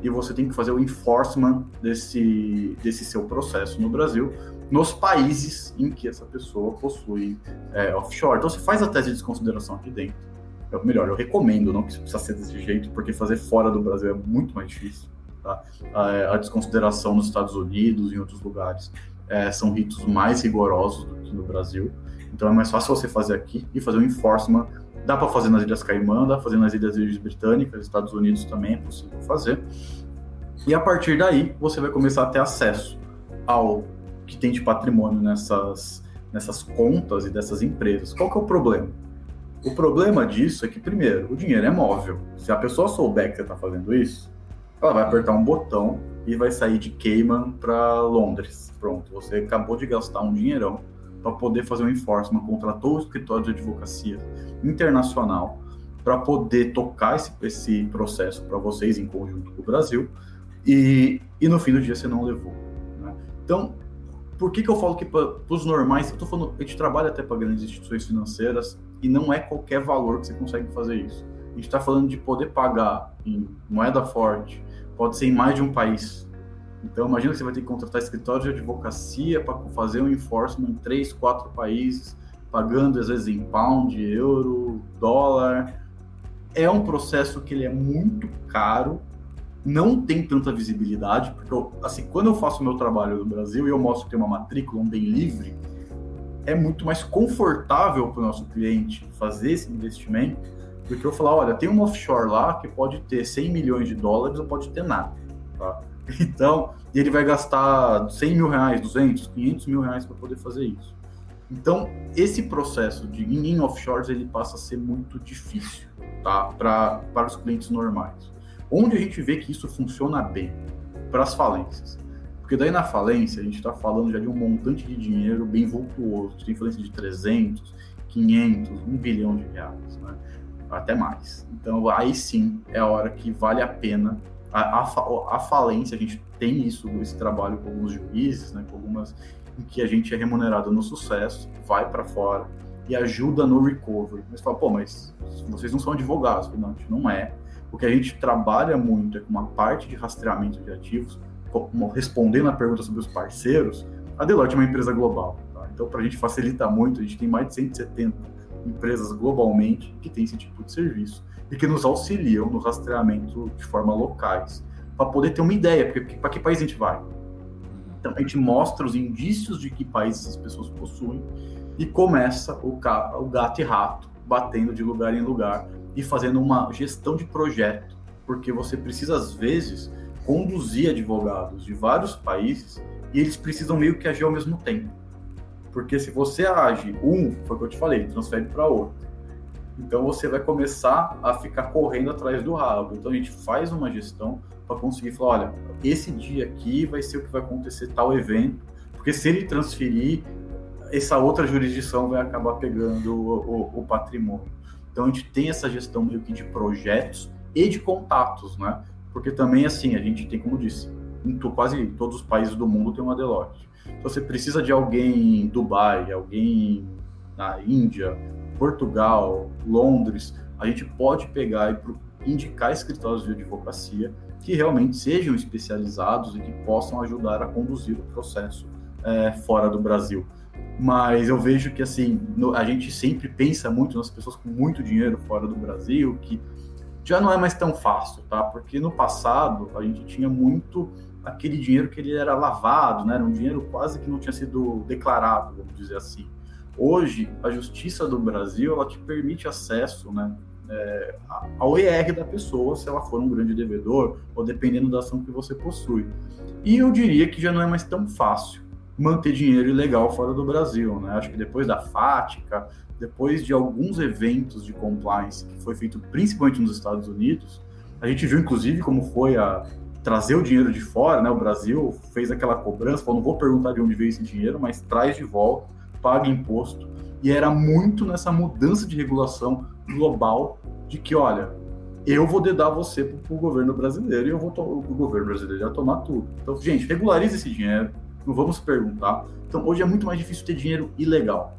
e você tem que fazer o enforcement desse, desse seu processo no Brasil, nos países em que essa pessoa possui é, offshore. Então, você faz a tese de desconsideração aqui dentro. É, melhor, eu recomendo, não que precisa ser desse jeito, porque fazer fora do Brasil é muito mais difícil. A, a desconsideração nos Estados Unidos e em outros lugares é, são ritos mais rigorosos do que no Brasil. Então, é mais fácil você fazer aqui e fazer o enforcement Dá para fazer nas Ilhas Caimã, dá para fazer nas Ilhas Britânicas, Estados Unidos também é possível fazer. E a partir daí, você vai começar a ter acesso ao que tem de patrimônio nessas, nessas contas e dessas empresas. Qual que é o problema? O problema disso é que, primeiro, o dinheiro é móvel. Se a pessoa souber que você está fazendo isso, ela vai apertar um botão e vai sair de Cayman para Londres. Pronto, você acabou de gastar um dinheirão para poder fazer um enforcement, contratou o escritório de advocacia internacional para poder tocar esse, esse processo para vocês em conjunto com o Brasil e, e no fim do dia você não levou. Né? Então, por que, que eu falo que para os normais, eu tô falando, a gente trabalha até para grandes instituições financeiras e não é qualquer valor que você consegue fazer isso. A gente está falando de poder pagar em moeda forte, pode ser em mais de um país, então, imagina que você vai ter que contratar escritório de advocacia para fazer um enforcement em três, quatro países, pagando às vezes em pound, euro, dólar. É um processo que ele é muito caro, não tem tanta visibilidade, porque eu, assim, quando eu faço meu trabalho no Brasil e eu mostro que tem uma matrícula, um bem livre, é muito mais confortável para o nosso cliente fazer esse investimento do que eu falar, olha, tem um offshore lá que pode ter 100 milhões de dólares ou pode ter nada, tá? Então, ele vai gastar 100 mil reais, 200, 500 mil reais para poder fazer isso. Então, esse processo de em offshores ele passa a ser muito difícil, tá? Para os clientes normais. Onde a gente vê que isso funciona bem? Para as falências. Porque daí na falência a gente está falando já de um montante de dinheiro bem vultuoso. Tem falência de 300, 500, 1 bilhão de reais, né? Até mais. Então aí sim é a hora que vale a pena a, a, a, falência, a gente tem isso, esse trabalho com alguns juízes, né, com algumas em que a gente é remunerado no sucesso, vai para fora e ajuda no recovery. Mas fala, pô, mas vocês não são advogados. Não, a gente não é. O que a gente trabalha muito é com uma parte de rastreamento de ativos, respondendo a pergunta sobre os parceiros, a Deloitte é uma empresa global. Tá? Então, para a gente facilita muito, a gente tem mais de 170 empresas globalmente que têm esse tipo de serviço e que nos auxiliam no rastreamento de forma locais, para poder ter uma ideia, para que país a gente vai? Então, a gente mostra os indícios de que países as pessoas possuem e começa o, o gato e rato batendo de lugar em lugar e fazendo uma gestão de projeto, porque você precisa, às vezes, conduzir advogados de vários países e eles precisam meio que agir ao mesmo tempo. Porque se você age um, foi o que eu te falei, transfere para outro então você vai começar a ficar correndo atrás do rabo. Então a gente faz uma gestão para conseguir falar, olha, esse dia aqui vai ser o que vai acontecer tal evento, porque se ele transferir, essa outra jurisdição vai acabar pegando o, o, o patrimônio. Então a gente tem essa gestão meio que de projetos e de contatos, né? Porque também assim, a gente tem, como disse, em quase todos os países do mundo tem uma Deloitte. Então você precisa de alguém em Dubai, alguém na Índia, Portugal, Londres, a gente pode pegar e indicar escritórios de advocacia que realmente sejam especializados e que possam ajudar a conduzir o processo é, fora do Brasil. Mas eu vejo que assim no, a gente sempre pensa muito nas pessoas com muito dinheiro fora do Brasil, que já não é mais tão fácil, tá? Porque no passado a gente tinha muito aquele dinheiro que ele era lavado, né? Era um dinheiro quase que não tinha sido declarado, vamos dizer assim. Hoje, a justiça do Brasil ela te permite acesso né, é, ao ER da pessoa, se ela for um grande devedor, ou dependendo da ação que você possui. E eu diria que já não é mais tão fácil manter dinheiro ilegal fora do Brasil. Né? Acho que depois da FATCA, depois de alguns eventos de compliance que foi feito principalmente nos Estados Unidos, a gente viu inclusive como foi a trazer o dinheiro de fora, né? O Brasil fez aquela cobrança, falou, não vou perguntar de onde veio esse dinheiro, mas traz de volta, paga imposto. E era muito nessa mudança de regulação global de que, olha, eu vou dedar você para o governo brasileiro e eu vou o governo brasileiro vai tomar tudo. Então, gente, regularize esse dinheiro, não vamos perguntar. Então, hoje é muito mais difícil ter dinheiro ilegal.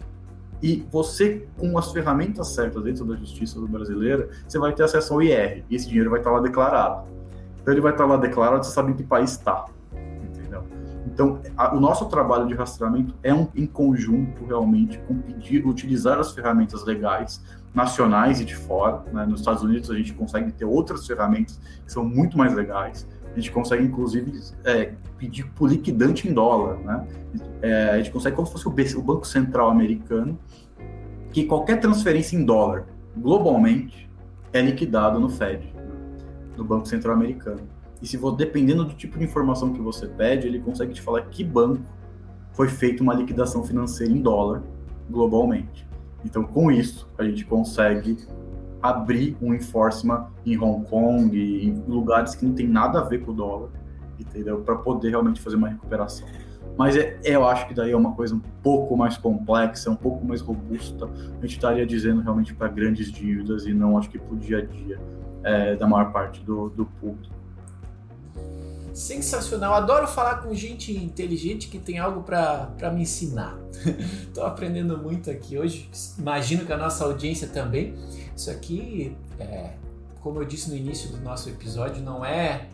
E você, com as ferramentas certas dentro da justiça brasileira, você vai ter acesso ao IR, e esse dinheiro vai estar lá declarado. Então ele vai estar lá declarado, você sabe em que país está. Entendeu? Então, a, o nosso trabalho de rastreamento é um, em conjunto, realmente, com pedir, utilizar as ferramentas legais, nacionais e de fora. Né? Nos Estados Unidos, a gente consegue ter outras ferramentas que são muito mais legais. A gente consegue, inclusive, é, pedir por liquidante em dólar. Né? É, a gente consegue, como se fosse o, BC, o Banco Central americano, que qualquer transferência em dólar, globalmente, é liquidado no Fed do Banco Central Americano. E se for, dependendo do tipo de informação que você pede, ele consegue te falar que banco foi feita uma liquidação financeira em dólar globalmente. Então, com isso, a gente consegue abrir um enforcement em Hong Kong em lugares que não tem nada a ver com o dólar, entendeu? Para poder realmente fazer uma recuperação. Mas é, eu acho que daí é uma coisa um pouco mais complexa, um pouco mais robusta. A gente estaria dizendo realmente para grandes dívidas e não acho que para o dia a dia é, da maior parte do, do público. Sensacional, adoro falar com gente inteligente que tem algo para me ensinar. Estou aprendendo muito aqui hoje, imagino que a nossa audiência também. Isso aqui, é, como eu disse no início do nosso episódio, não é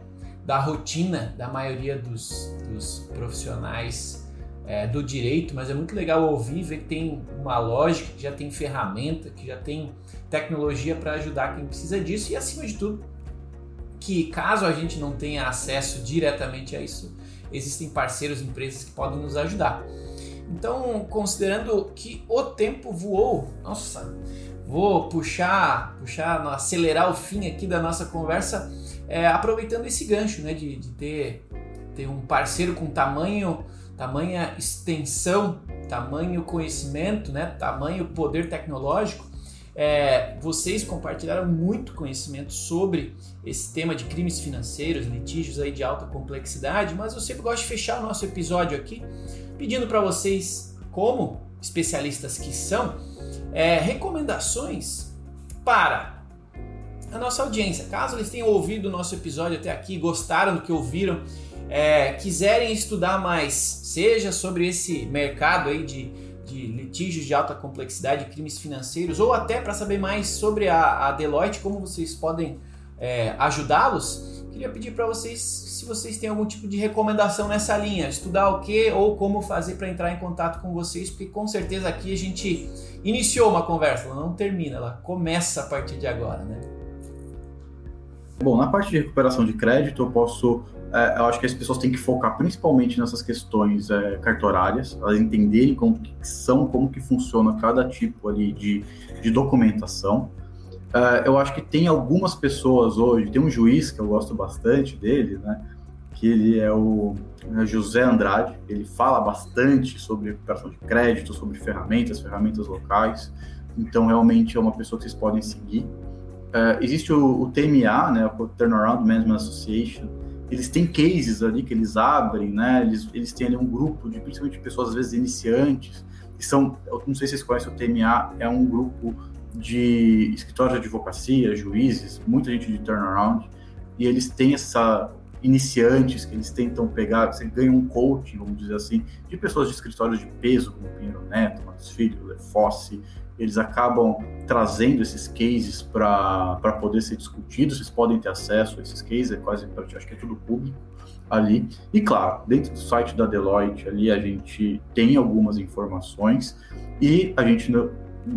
da rotina da maioria dos, dos profissionais é, do direito, mas é muito legal ouvir, ver que tem uma lógica, que já tem ferramenta, que já tem tecnologia para ajudar quem precisa disso e, acima de tudo, que caso a gente não tenha acesso diretamente a isso, existem parceiros, empresas que podem nos ajudar. Então, considerando que o tempo voou, nossa, vou puxar, puxar, acelerar o fim aqui da nossa conversa, é, aproveitando esse gancho, né, de, de ter, ter um parceiro com tamanho tamanha extensão, tamanho conhecimento, né, tamanho poder tecnológico, é, vocês compartilharam muito conhecimento sobre esse tema de crimes financeiros, litígios aí de alta complexidade, mas eu sempre gosto de fechar o nosso episódio aqui pedindo para vocês, como especialistas que são, é, recomendações para a nossa audiência. Caso eles tenham ouvido o nosso episódio até aqui, gostaram do que ouviram é, quiserem estudar mais, seja sobre esse mercado aí de, de litígios de alta complexidade, crimes financeiros, ou até para saber mais sobre a, a, Deloitte, como vocês podem é, ajudá-los, queria pedir para vocês se vocês têm algum tipo de recomendação nessa linha, estudar o que ou como fazer para entrar em contato com vocês, porque com certeza aqui a gente iniciou uma conversa, ela não termina, ela começa a partir de agora, né? Bom, na parte de recuperação de crédito, eu posso é, eu acho que as pessoas têm que focar principalmente nessas questões é, cartorárias, elas entenderem como que são, como que funciona cada tipo ali de, de documentação. É, eu acho que tem algumas pessoas hoje, tem um juiz que eu gosto bastante dele, né? Que ele é o é José Andrade, ele fala bastante sobre recuperação de crédito, sobre ferramentas, ferramentas locais. Então, realmente é uma pessoa que vocês podem seguir. Uh, existe o, o, TMA, né, o Turnaround Management Association, eles têm cases ali que eles abrem, né? Eles, eles têm ali um grupo de principalmente pessoas às vezes iniciantes, que são, eu não sei se vocês conhecem o TMA, é um grupo de escritórios de advocacia, juízes, muita gente de turnaround, e eles têm essa iniciantes que eles tentam pegar, você ganha um coaching, vamos dizer assim, de pessoas de escritórios de peso, como Pinheiro Neto, Matos Filho, Lefosse, eles acabam trazendo esses cases para poder ser discutidos, vocês podem ter acesso a esses cases, é quase, acho que é tudo público ali. E claro, dentro do site da Deloitte ali a gente tem algumas informações e a gente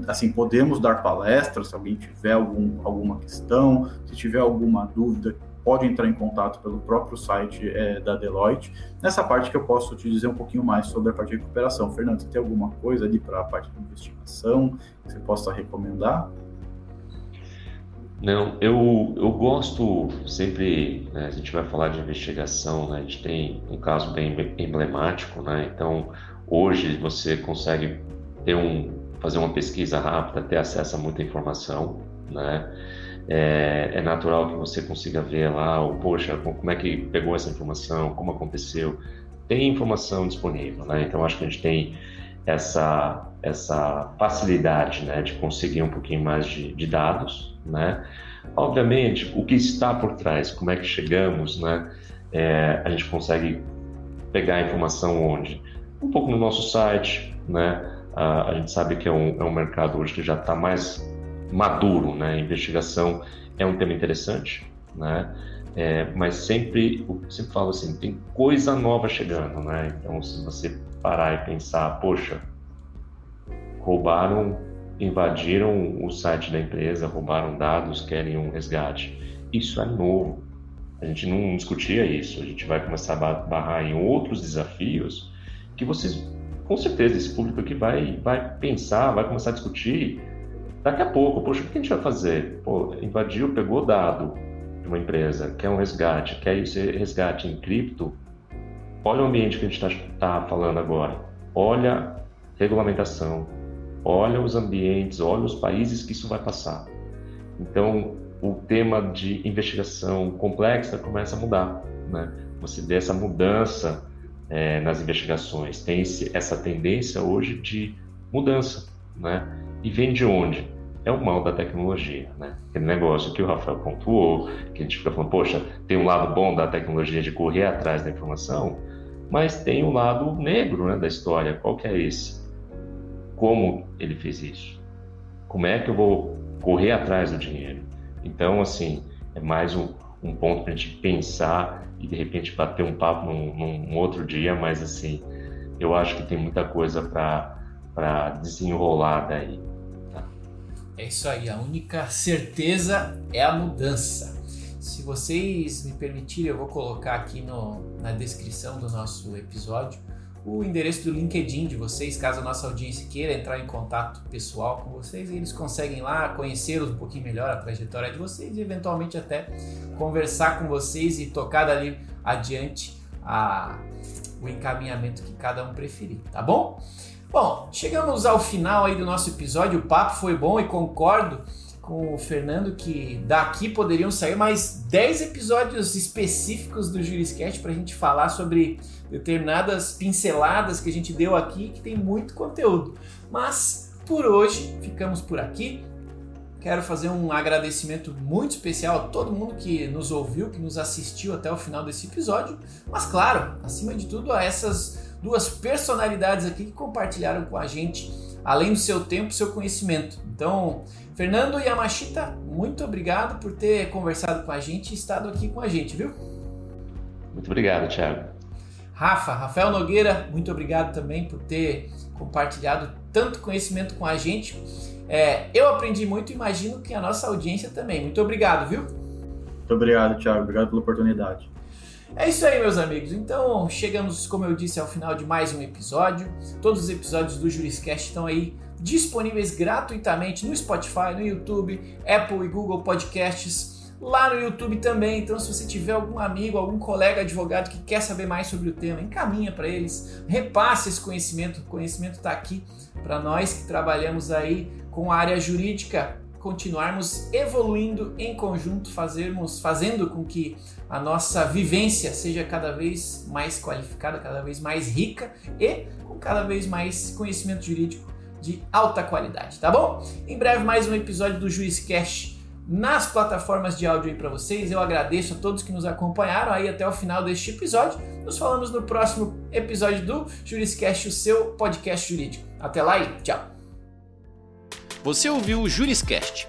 assim podemos dar palestras se alguém tiver algum, alguma questão, se tiver alguma dúvida pode entrar em contato pelo próprio site é, da Deloitte. Nessa parte que eu posso te dizer um pouquinho mais sobre a parte de recuperação. Fernando, você tem alguma coisa ali para a parte de investigação que você possa recomendar? Não, eu, eu gosto sempre, né, a gente vai falar de investigação, né, a gente tem um caso bem emblemático, né, então hoje você consegue ter um, fazer uma pesquisa rápida, ter acesso a muita informação, né, é, é, natural que você consiga ver lá, ou, poxa, como é que pegou essa informação, como aconteceu. Tem informação disponível, né? Então acho que a gente tem essa, essa facilidade né, de conseguir um pouquinho mais de, de dados, né? Obviamente, o que está por trás, como é que chegamos, né? É, a gente consegue pegar a informação onde? Um pouco no nosso site, né? A, a gente sabe que é um, é um mercado hoje que já está mais maduro, né? Investigação é um tema interessante, né? É, mas sempre, eu sempre falo assim, tem coisa nova chegando, né? Então, se você parar e pensar, poxa, roubaram, invadiram o site da empresa, roubaram dados, querem um resgate. Isso é novo. A gente não discutia isso. A gente vai começar a barrar em outros desafios que vocês, com certeza, esse público aqui vai, vai pensar, vai começar a discutir daqui a pouco. Poxa, o que a gente vai fazer? Pô, invadiu, pegou dado de uma empresa, quer um resgate, quer esse resgate em cripto. Olha o ambiente que a gente está tá falando agora. Olha regulamentação, olha os ambientes, olha os países que isso vai passar. Então, o tema de investigação complexa começa a mudar, né? Você vê essa mudança é, nas investigações, tem esse, essa tendência hoje de mudança, né? E vem de onde? É o mal da tecnologia, né? Aquele negócio que o Rafael pontuou, que a gente fica falando, poxa, tem um lado bom da tecnologia de correr atrás da informação, mas tem um lado negro né, da história. Qual que é esse? Como ele fez isso? Como é que eu vou correr atrás do dinheiro? Então, assim, é mais um, um ponto para a gente pensar e de repente bater um papo num, num, outro dia, mas assim, eu acho que tem muita coisa para desenrolar daí. É isso aí, a única certeza é a mudança. Se vocês me permitirem, eu vou colocar aqui no, na descrição do nosso episódio o endereço do LinkedIn de vocês, caso a nossa audiência queira entrar em contato pessoal com vocês, eles conseguem lá conhecer um pouquinho melhor a trajetória de vocês e eventualmente até conversar com vocês e tocar dali adiante a, o encaminhamento que cada um preferir, tá bom? Bom, chegamos ao final aí do nosso episódio, o papo foi bom e concordo com o Fernando que daqui poderiam sair mais 10 episódios específicos do Juriscast para a gente falar sobre determinadas pinceladas que a gente deu aqui, que tem muito conteúdo. Mas por hoje ficamos por aqui. Quero fazer um agradecimento muito especial a todo mundo que nos ouviu, que nos assistiu até o final desse episódio. Mas claro, acima de tudo, a essas duas personalidades aqui que compartilharam com a gente, além do seu tempo, seu conhecimento. Então, Fernando Yamashita, muito obrigado por ter conversado com a gente e estado aqui com a gente, viu? Muito obrigado, Thiago. Rafa, Rafael Nogueira, muito obrigado também por ter compartilhado tanto conhecimento com a gente. É, eu aprendi muito e imagino que a nossa audiência também. Muito obrigado, viu? Muito obrigado, Thiago. Obrigado pela oportunidade. É isso aí, meus amigos. Então, chegamos, como eu disse, ao final de mais um episódio. Todos os episódios do Juriscast estão aí disponíveis gratuitamente no Spotify, no YouTube, Apple e Google Podcasts, lá no YouTube também. Então, se você tiver algum amigo, algum colega advogado que quer saber mais sobre o tema, encaminha para eles, repasse esse conhecimento. O conhecimento está aqui para nós que trabalhamos aí com a área jurídica continuarmos evoluindo em conjunto, fazermos, fazendo com que a nossa vivência seja cada vez mais qualificada, cada vez mais rica e com cada vez mais conhecimento jurídico de alta qualidade, tá bom? Em breve mais um episódio do Juiz Cash nas plataformas de áudio aí para vocês. Eu agradeço a todos que nos acompanharam aí até o final deste episódio. Nos falamos no próximo episódio do Juriscast, o seu podcast jurídico. Até lá e tchau. Você ouviu o Juriscast